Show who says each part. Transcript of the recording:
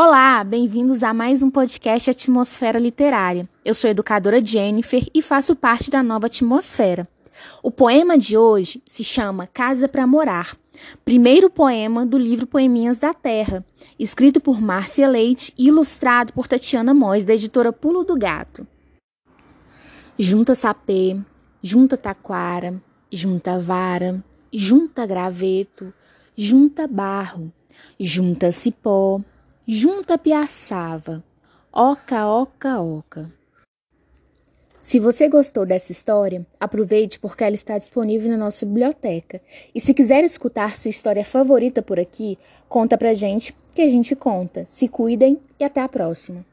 Speaker 1: Olá, bem-vindos a mais um podcast Atmosfera Literária. Eu sou educadora Jennifer e faço parte da nova Atmosfera. O poema de hoje se chama Casa para Morar, primeiro poema do livro Poeminhas da Terra, escrito por Márcia Leite e ilustrado por Tatiana Mois, da editora Pulo do Gato. Junta sapê, junta taquara, junta vara, junta graveto, junta barro, junta cipó, junta piaçava, oca, oca, oca. Se você gostou dessa história, aproveite porque ela está disponível na nossa biblioteca. E se quiser escutar sua história favorita por aqui, conta pra gente que a gente conta. Se cuidem e até a próxima.